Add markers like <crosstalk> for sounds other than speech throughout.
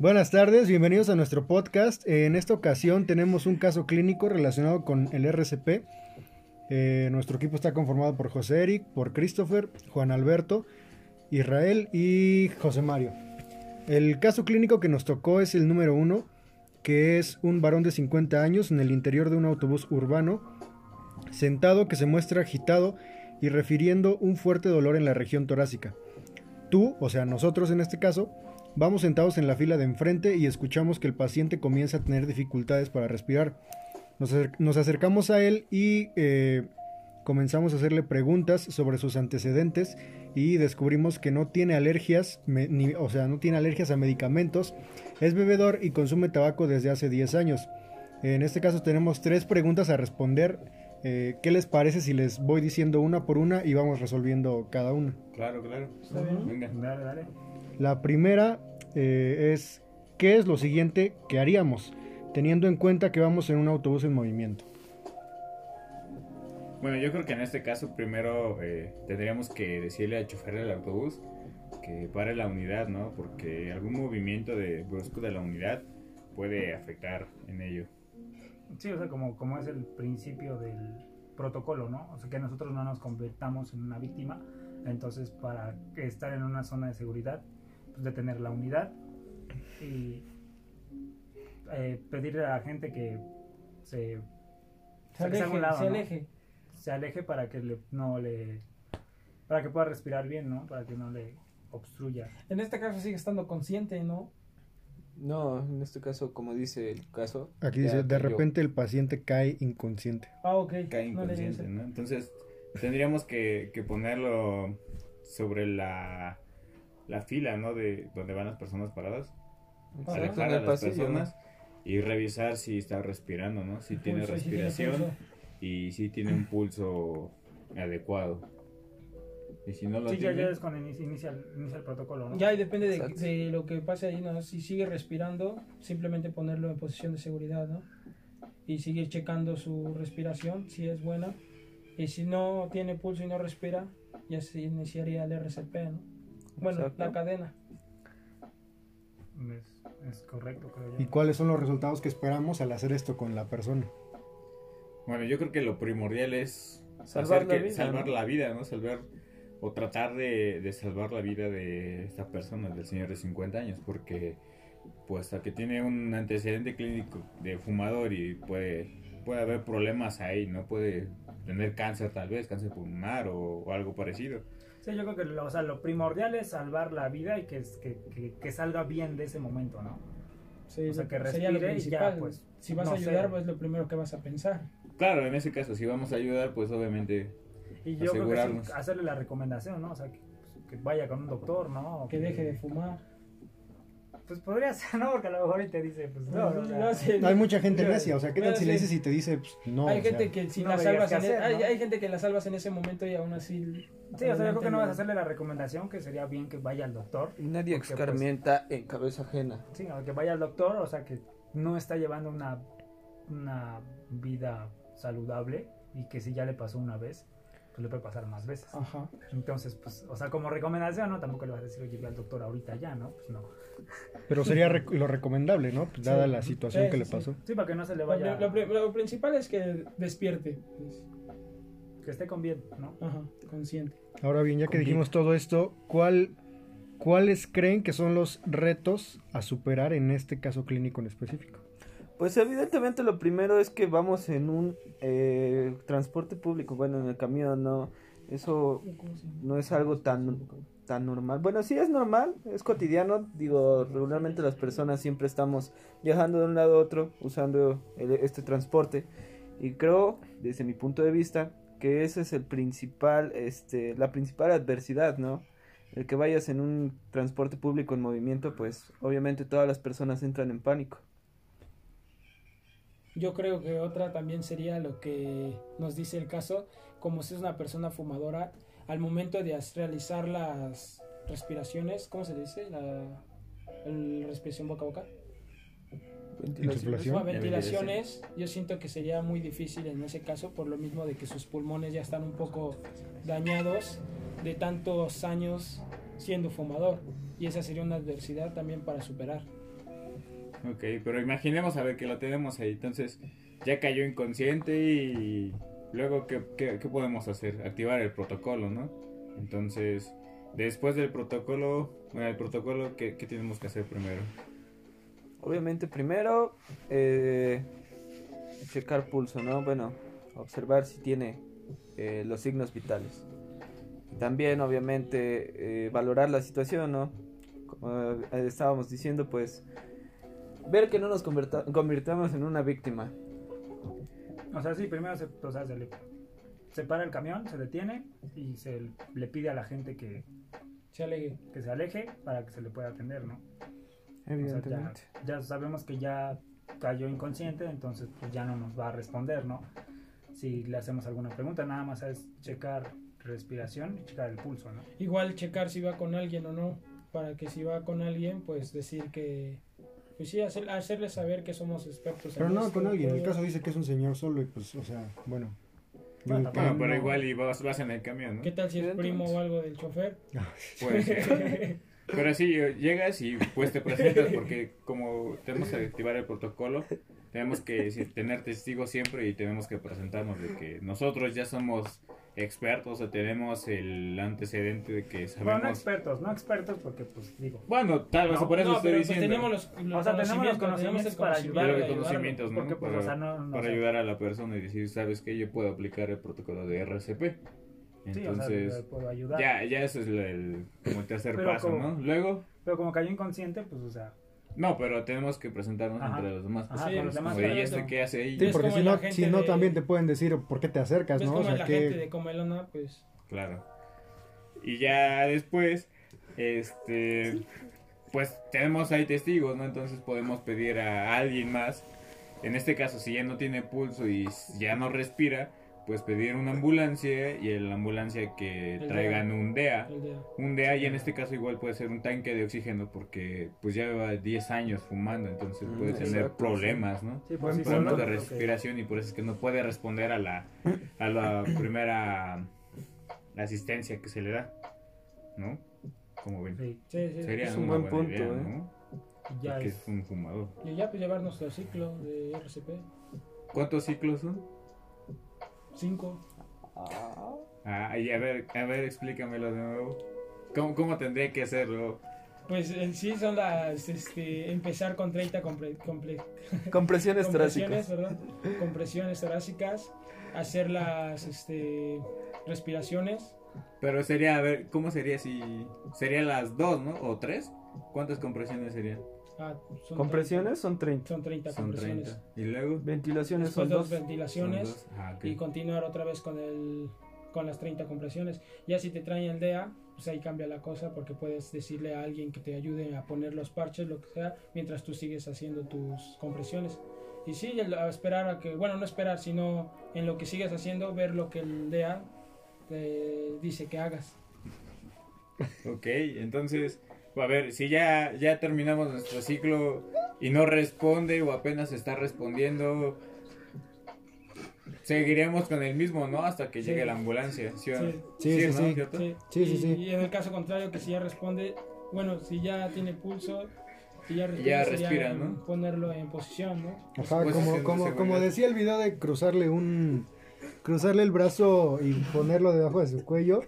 Buenas tardes, bienvenidos a nuestro podcast. En esta ocasión tenemos un caso clínico relacionado con el RCP. Eh, nuestro equipo está conformado por José Eric, por Christopher, Juan Alberto, Israel y José Mario. El caso clínico que nos tocó es el número uno, que es un varón de 50 años en el interior de un autobús urbano, sentado que se muestra agitado y refiriendo un fuerte dolor en la región torácica. Tú, o sea, nosotros en este caso, Vamos sentados en la fila de enfrente y escuchamos que el paciente comienza a tener dificultades para respirar. Nos, acercamos a él y eh, comenzamos a hacerle preguntas sobre sus antecedentes y descubrimos que no tiene alergias, o sea, no tiene alergias a medicamentos, es bebedor y consume tabaco desde hace 10 años. En este caso tenemos tres preguntas a responder. Eh, ¿Qué les parece si les voy diciendo una por una y vamos resolviendo cada una? Claro, claro. Está bien. Venga. Dale, dale. La primera eh, es, ¿qué es lo siguiente que haríamos? Teniendo en cuenta que vamos en un autobús en movimiento. Bueno, yo creo que en este caso primero eh, tendríamos que decirle al chofer del autobús que pare la unidad, ¿no? Porque algún movimiento de brusco de la unidad puede afectar en ello. Sí, o sea, como, como es el principio del protocolo, ¿no? O sea, que nosotros no nos convirtamos en una víctima. Entonces, para estar en una zona de seguridad, detener la unidad y eh, pedirle a la gente que se, Se que se haga aleje, lado, se ¿no? aleje. se aleje para que le- no le para que pueda respirar bien, ¿no? Para que no le obstruya. En este caso sigue estando consciente, ¿no? No, en este caso, como dice el caso. Aquí dice, de repente el paciente cae inconsciente. Ah, ok. Cae inconsciente. ¿no? Entonces tendríamos que, que ponerlo sobre la, la fila, ¿no? De donde van las personas paradas. Ajá. alejar a las pasillo, ¿no? personas y revisar si está respirando, ¿no? Si tiene Pulso, si tiene respiración y si tiene un pulso adecuado. Y si no lo Sí, ya, tiene, ya es cuando inicia, inicia el, protocolo, ¿no? Ya y depende de, de lo que pase ahí, ¿no? Si sigue respirando, simplemente ponerlo en posición de seguridad, ¿no? Y seguir checando su respiración, si es buena. Y si no tiene pulso y no respira, ya se iniciaría el RCP, ¿no? Bueno, Exacto. la cadena. Es, es correcto, creo yo. ¿Y cuáles son los resultados que esperamos al hacer esto con la persona? Bueno, yo creo que lo primordial es Salvar hacer la que- vida, salvar ¿no? la vida, ¿no? Salvar o tratar de, de salvar la vida de esta persona, del señor de 50 años, porque pues a que tiene un antecedente clínico de fumador y puede, puede haber problemas ahí, ¿no? Puede tener cáncer tal vez, cáncer pulmonar o, o algo parecido. Sí, yo creo que lo, o sea, lo primordial es salvar la vida y que, que, que, que salga bien de ese momento, ¿no? Sí, O sea, que sería lo respire y ya, pues, si vas no a ayudar, sé. pues lo primero que vas a pensar. Claro, en ese caso, si vamos a ayudar, pues obviamente Y yo creo que Asegurarnos. sí, hacerle la recomendación, ¿no? O sea, que, que vaya con un doctor, ¿no? O Que deje de fumar. Pues podría ser, ¿no? Porque a lo mejor y te dice, pues no, no, No sé. Hay mucha gente Mira, necia, o sea, ¿qué tal si le dices y te dice, pues, no? hay o sea, gente que si no la salvas en e- hay, ¿no? hay gente que la salvas en ese momento y aún así Sí, o sea, yo creo que no vas a hacerle la recomendación, que sería bien que vaya al doctor. Y nadie pues, escarmienta en cabeza ajena. Sí, o que vaya al doctor, o sea, que no está llevando una, una vida saludable y que si ya le pasó una vez, pues le puede pasar más veces. Ajá. Entonces, pues, o sea, como recomendación, ¿no? Tampoco le vas a decir, oye, ve al doctor ahorita ya, ¿no? Pues no. Pero sería rec- lo recomendable, ¿no? Pues, dada Sí. la situación Sí, que le pasó. Sí, para que no se le Lo, vaya, lo pri- lo principal es que despierte, pues, que esté con bien, ¿no? ajá, consciente. Ahora bien, ya que dijimos todo esto, ¿cuál, ¿cuáles creen que son los retos a superar en este caso clínico en específico? Pues evidentemente lo primero es que vamos en un eh, transporte público, bueno, en el camión, no, eso no es algo tan, tan normal. Bueno, sí es normal, es cotidiano, digo, regularmente las personas siempre estamos viajando de un lado a otro usando el- este transporte y creo, desde mi punto de vista, que ese es el principal, este, la principal adversidad, ¿no? El que vayas en un transporte público en movimiento, pues obviamente todas las personas entran en pánico. Yo creo que otra también sería lo que nos dice el caso, como si es una persona fumadora, al momento de realizar las respiraciones, ¿cómo se dice? La, el respiración boca a boca. Las ventilaciones, yo siento que sería muy difícil en ese caso, por lo mismo de que sus pulmones ya están un poco dañados de tantos años siendo fumador. Y esa sería una adversidad también para superar. Ok, pero imaginemos a ver que lo tenemos ahí. Entonces, ya cayó inconsciente y luego, ¿qué, qué, podemos hacer? Activar el protocolo, ¿no? Entonces, después del protocolo, bueno, el protocolo, ¿qué, qué tenemos que hacer primero? Obviamente primero eh, checar pulso, ¿no? Bueno, observar si tiene eh, los signos vitales. También obviamente eh, valorar la situación, ¿no? Como eh, estábamos diciendo, pues ver que no nos convirtamos en una víctima. O sea, sí, primero se, o sea, se le se para el camión, se detiene y se le pide a la gente que, Se alegue. que se aleje para que se le pueda atender, ¿no? O sea, ya, Evidentemente. ya sabemos que ya cayó inconsciente, entonces pues ya no nos va a responder, ¿no? Si le hacemos alguna pregunta, nada más es checar respiración y checar el pulso, ¿no? Igual checar si va con alguien o no, para que si va con alguien, pues decir que, pues sí, hacer- hacerle saber que somos expertos Pero en no esto, con alguien. En el caso dice que es un señor solo y pues, o sea, bueno. Bueno, pero igual y vas, vas en el camión, ¿no? ¿Qué tal si es primo o algo del chofer? <laughs> Puede ser. Pero sí, llegas y pues te presentas porque como tenemos que activar el protocolo, tenemos que tener testigos siempre y tenemos que presentarnos de que nosotros ya somos expertos o tenemos el antecedente de que Bueno, no sabemos... expertos, no expertos porque pues digo, Bueno, tal vez No, por eso no, estoy pues diciendo. tenemos los, los O sea, tenemos los conocimientos, para ayudar, Los conocimientos, ¿no? porque, pues, para o sea, no- no para ayudar a la persona y decir, ¿sabes qué? Yo puedo aplicar el protocolo de RCP. sí, o sea, Entonces, le puedo ayudar. ya, ya eso es el, el- como el tercer Pero paso, como- ¿no? Luego, Pero como cayó inconsciente, pues, o sea, no, pero tenemos que presentarnos Ajá. entre los demás. Ajá, Sí, los demás ¿y este qué hace ahí? Sí, Es porque si no, si no de- también te pueden decir por qué te acercas, Es ¿no? O como sea, la que... gente de Comelona, pues Claro. Y ya después, este, pues tenemos ahí testigos, ¿no? Entonces podemos pedir a alguien más. En este caso, si ya no tiene pulso y ya no respira, pues pedir una ambulancia y en la ambulancia que El traigan DEA. un DEA. día. Un DEA y en este caso igual puede ser un tanque de oxígeno porque pues ya lleva 10 años fumando, entonces Mm, puede tener exacto, problemas, ¿no? sí, pues sí, punto. Problemas de respiración y por eso es que no puede responder a la, a la primera asistencia que se le da, ¿no? Como ven. Sí, Sí, sí. Sería Es un buen punto, idea, ¿eh? ¿no? ya Porque es. es un fumador. Y ya pues llevar nuestro ciclo de RCP. ¿Cuántos ciclos son? Cinco. Ah, y a ver, a ver, explícamelo de nuevo. ¿Cómo, cómo tendría que hacerlo? Pues en sí son las, este, empezar con 30 comple- comple- <laughs> Compresiones compresiones, torácicas. ¿verdad? Compresiones torácicas, hacer las este, respiraciones. Pero sería, a ver, ¿cómo sería si... Serían las dos, ¿no? ¿O tres? ¿Cuántas compresiones serían? Ah, son Compresiones son 30. 30, son 30 Son compresiones. 30. ¿Y luego? Ventilaciones Después son dos dos. ventilaciones Son dos. Ah, ok. y continuar otra vez con el con las 30 compresiones. Ya si te traen el DEA, pues ahí cambia la cosa porque puedes decirle a alguien que te ayude a poner los parches, lo que sea, mientras tú sigues haciendo tus compresiones. Y sí, a esperar a que, bueno, no esperar, sino en lo que sigues haciendo, ver lo que el DEA te dice que hagas. Ok, entonces, a ver, si ya, ya terminamos nuestro ciclo y no responde o apenas está respondiendo, seguiremos con el mismo, ¿no? Hasta que Sí. llegue la ambulancia. ¿sí? o no? Sí. Sí, sí, ¿no? sí. Sí, Sí, sí, y, sí. y en el caso contrario, que si ya responde, bueno, si ya tiene pulso, si ya respira, Ya respira, ¿no? ponerlo en posición, ¿no? Ajá, Pues, como, haciendo como, seguridad. como decía el video de cruzarle un... Cruzarle el brazo y ponerlo debajo de su cuello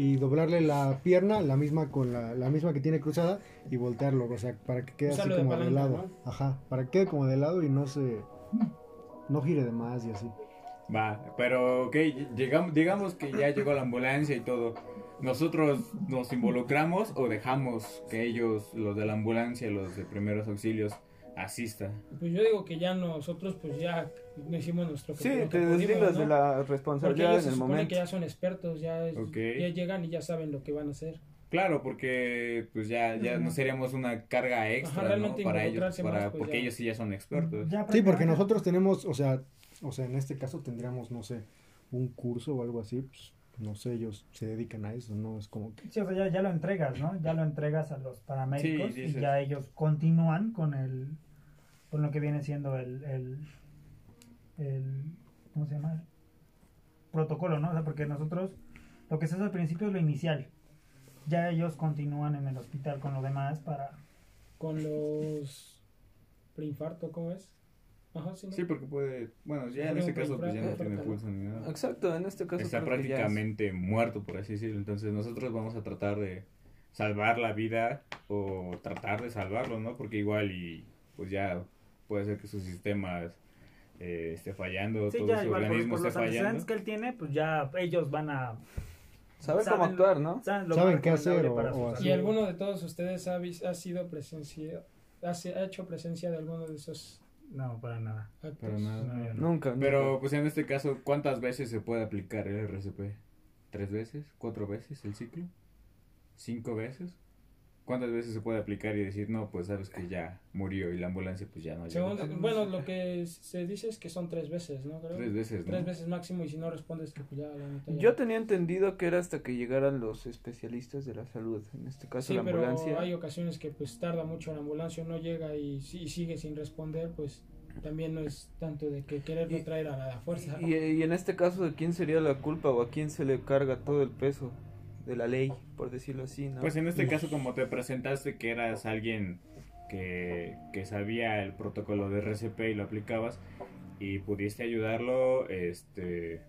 y doblarle la pierna, la misma con la, la misma que tiene cruzada y voltearlo, o sea, para que quede así Usarlo como de, palanca, lado. ¿no? Ajá, para que quede como de lado y no se... No gire de más y así. Va, pero ok, llegamos, digamos que ya llegó la ambulancia y todo. ¿Nosotros nos involucramos o dejamos que ellos, los de la ambulancia, los de primeros auxilios, asistan? Pues yo digo que ya nosotros pues ya hicimos nuestro Sí, te deslindas ¿no? de la responsabilidad ellos se en el supone momento. que ya son expertos, ya, es- Ok. ya llegan y ya saben lo que van a hacer. Claro, porque pues ya, ya no seríamos una carga extra, Ajá, ¿no? Para ellos, para, más, pues, porque ya. ellos sí ya son expertos. Ya Sí, porque nosotros tenemos, o sea, o sea, en este caso tendríamos, no sé, un curso o algo así, pues, no sé, ellos se dedican a eso, ¿no? Es como que... Sí, o sea, ya, ya lo entregas, ¿no? Ya lo entregas a los paramédicos Sí, y ya ellos continúan con el con lo que viene siendo el, el, el ¿cómo se llama? protocolo, ¿no? O sea, porque nosotros lo que se hace al principio es lo inicial. Ya ellos continúan en el hospital con lo demás para Con los preinfarto, ¿cómo es? Ajá, sí, ¿no? Sí, porque puede, bueno, ya en un caso pues ya no tiene pulso ni nada. Exacto, en este caso Está es- prácticamente muerto, por así decirlo. Entonces nosotros vamos a tratar de salvar la vida o tratar de salvarlo, ¿no? Porque igual y pues ya puede ser que su sistema eh, esté fallando, Sí, todo ya su igual por, organismo por esté los antecedentes fallando. que él tiene, pues ya ellos van a... Saber saben- cómo actuar, ¿no? Saben, lo Saben más qué hacer o- para o. ¿Y alguno de todos ustedes ha, ha sido presencia, ha, se- ha hecho presencia de alguno de esos No, para nada. Para nada. No, yo no. Nunca. Pero nunca. pues en este caso, ¿cuántas veces se puede aplicar el RCP? ¿Tres veces? ¿Cuatro veces el ciclo? ¿Cinco veces? ¿Cuántas veces se puede aplicar y decir, no, pues sabes que ya murió y la ambulancia pues ya no llegó? Según- bueno, lo que se dice es que son tres veces, ¿no? Creo. Tres veces, ¿no? Tres veces máximo y si no respondes, pues ya la neta ya- Yo tenía entendido que era hasta que llegaran los especialistas de la salud, en este caso Sí, la pero ambulancia. hay ocasiones que pues tarda mucho la ambulancia, no llega y, si- y sigue sin responder, pues también no es tanto de que quererlo Y- traer a la fuerza. Y, y en este caso, ¿de quién sería la culpa o a quién se le carga todo el peso de la ley, por decirlo así, ¿no? Pues en este caso, como te presentaste que eras alguien que, que sabía el protocolo de RCP y lo aplicabas y pudiste ayudarlo, este,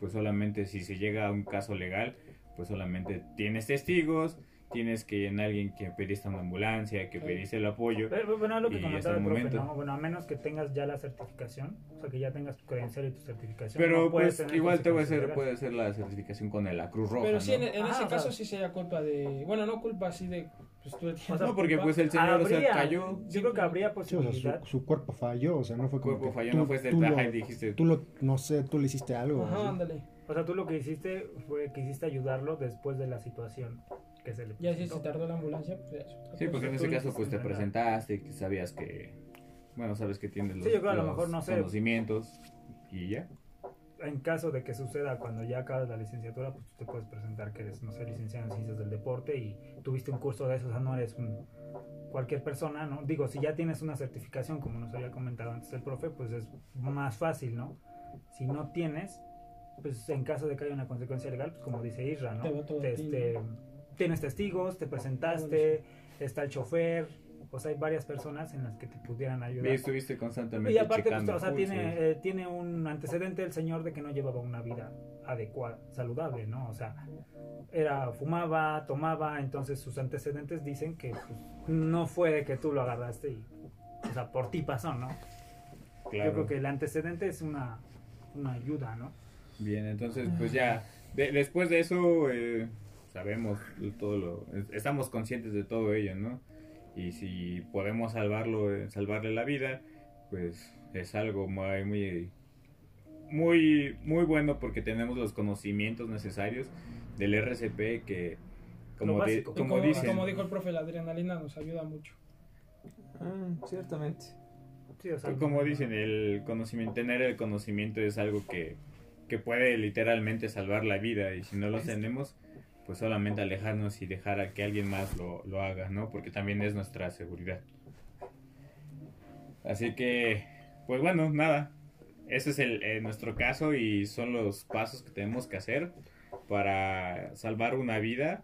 pues solamente si se llega a un caso legal, pues solamente tienes testigos, tienes que en alguien que pediste una ambulancia, que Sí. pediste el apoyo. Pero, bueno, lo que Y comentaba el profe, momento. ¿no? Bueno, a menos que tengas ya la certificación, o sea, que ya tengas tu credencial y tu certificación. Pero no pues igual te voy a hacer, puede hacer la certificación con la Cruz Roja. Pero sí, en, ¿no? en Ajá, ese o sea- caso sí sería culpa de... Bueno, no culpa así de... Pues tú tienes O sea, No, porque culpa. pues el señor o sea, Habría- cayó, Yo creo que habría Sí, o sea, posibilidad. su, su cuerpo falló, o sea, no fue como cuerpo que falló, tú- no fuiste tú el lo- y dijiste, Tú lo, no sé, tú le hiciste algo. Ajá, ándale. O sea, tú lo que hiciste fue que hiciste ayudarlo después de la situación que se le Ya si se presentó. tardó la ambulancia, pues ya es otra Sí, porque en ese le caso pues te hiciste presentaste, que sabías que, bueno, sabes que tienes los, Sí, yo creo a lo los mejor, no sé. conocimientos y ya. En caso de que suceda cuando ya acabas la licenciatura, pues tú te puedes presentar que eres, no sé, licenciado en ciencias del deporte y tuviste un curso de eso, o sea, no eres un cualquier persona, ¿no? Digo, si ya tienes una certificación, como nos había comentado antes el profe, pues es más fácil, ¿no? Si no tienes, pues en caso de que haya una consecuencia legal, pues como dice Isra, ¿no? Te va todo a ti, Este, tienes testigos, te presentaste, está el chofer, o sea, hay varias personas en las que te pudieran Y ayudar. estuviste constantemente Y aparte, pues, checando o sea, tiene, eh, tiene un antecedente el señor de que no llevaba una vida adecuada, saludable, ¿no? O sea, era fumaba, tomaba, entonces sus antecedentes dicen que pues, no fue de que tú lo agarraste y, o sea, por ti pasó, ¿no? Claro. Yo creo que el antecedente es una, una ayuda, ¿no? Bien, entonces pues ya, de- después de eso eh, sabemos todo lo, estamos conscientes de todo ello, ¿no? Y si podemos salvarlo, eh, salvarle la vida, pues es algo muy, muy, muy, muy bueno porque tenemos los conocimientos necesarios del RCP que, como, de- como como, dicen, como dijo el profe, la adrenalina nos ayuda mucho. Ah, ciertamente. Sí, o sea, como dicen, el conocimiento, tener el conocimiento es algo que, que puede literalmente salvar la vida y si no lo tenemos, pues solamente alejarnos y dejar a que alguien más lo, lo haga, ¿no? Porque también es nuestra seguridad. Así que, pues bueno, nada. Ese es el, eh, nuestro caso y son los pasos que tenemos que hacer para salvar una vida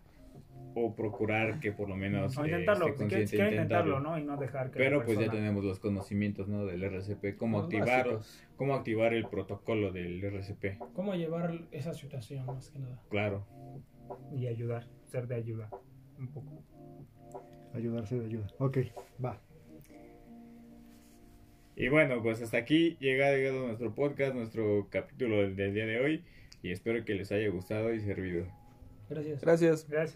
o procurar que por lo menos O eh, intentarlo, esté si quieres, consciente, si intentarlo, intentarlo. ¿no? Y no dejar que Pero pues ya tenemos los conocimientos ¿no? del RCP, cómo Los activar, básicos. cómo activar el protocolo del RCP. ¿Cómo llevar esa situación más que nada? Claro. Y ayudar, ser de ayuda, un poco. Ayudarse de ayuda. Ok, va. Y bueno, pues hasta aquí llega llegado nuestro podcast, nuestro capítulo del, del día de hoy. Y espero que les haya gustado y servido. Gracias. Gracias. Gracias.